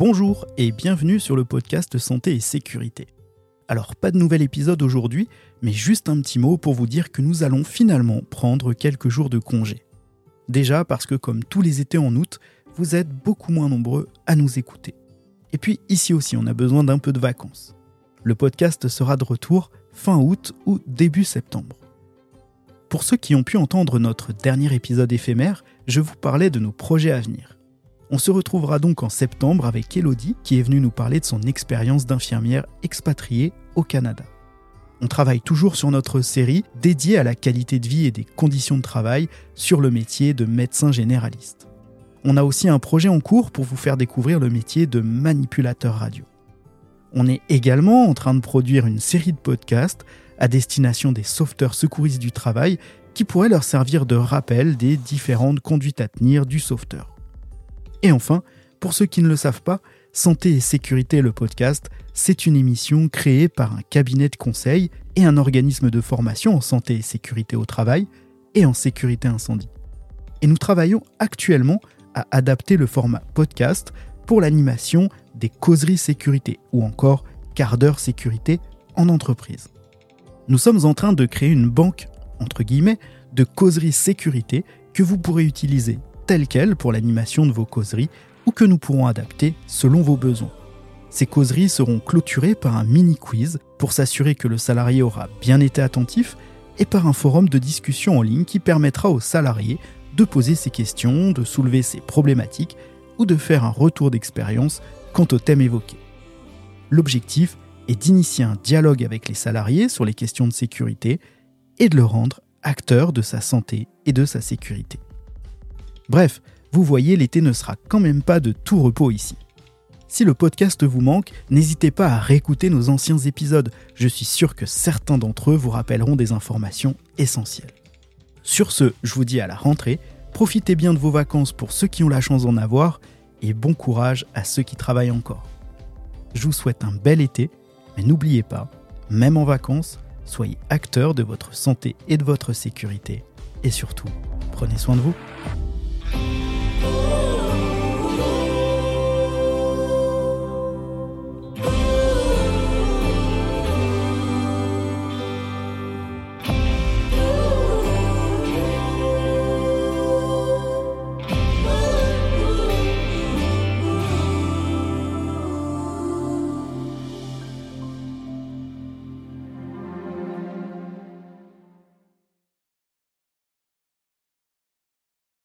Bonjour et bienvenue sur le podcast Santé et Sécurité. Alors pas de nouvel épisode aujourd'hui, mais juste un petit mot pour vous dire que nous allons finalement prendre quelques jours de congé. Déjà parce que comme tous les étés en août, vous êtes beaucoup moins nombreux à nous écouter. Et puis ici aussi, on a besoin d'un peu de vacances. Le podcast sera de retour fin août ou début septembre. Pour ceux qui ont pu entendre notre dernier épisode éphémère, je vous parlais de nos projets à venir. On se retrouvera donc en septembre avec Elodie qui est venue nous parler de son expérience d'infirmière expatriée au Canada. On travaille toujours sur notre série dédiée à la qualité de vie et des conditions de travail sur le métier de médecin généraliste. On a aussi un projet en cours pour vous faire découvrir le métier de manipulateur radio. On est également en train de produire une série de podcasts à destination des sauveteurs secouristes du travail qui pourraient leur servir de rappel des différentes conduites à tenir du sauveteur. Et enfin, pour ceux qui ne le savent pas, Santé et Sécurité, le podcast, c'est une émission créée par un cabinet de conseil et un organisme de formation en santé et sécurité au travail et en sécurité incendie. Et nous travaillons actuellement à adapter le format podcast pour l'animation des causeries sécurité ou encore quart d'heure sécurité en entreprise. Nous sommes en train de créer une banque, entre guillemets, de causeries sécurité que vous pourrez utiliser telle qu'elle pour l'animation de vos causeries ou que nous pourrons adapter selon vos besoins. Ces causeries seront clôturées par un mini quiz pour s'assurer que le salarié aura bien été attentif et par un forum de discussion en ligne qui permettra aux salariés de poser ses questions, de soulever ses problématiques ou de faire un retour d'expérience quant au thème évoqué. L'objectif est d'initier un dialogue avec les salariés sur les questions de sécurité et de le rendre acteur de sa santé et de sa sécurité. Bref, vous voyez, l'été ne sera quand même pas de tout repos ici. Si le podcast vous manque, n'hésitez pas à réécouter nos anciens épisodes. Je suis sûr que certains d'entre eux vous rappelleront des informations essentielles. Sur ce, je vous dis à la rentrée, profitez bien de vos vacances pour ceux qui ont la chance d'en avoir, et bon courage à ceux qui travaillent encore. Je vous souhaite un bel été, mais n'oubliez pas, même en vacances, soyez acteur de votre santé et de votre sécurité, et surtout, prenez soin de vous.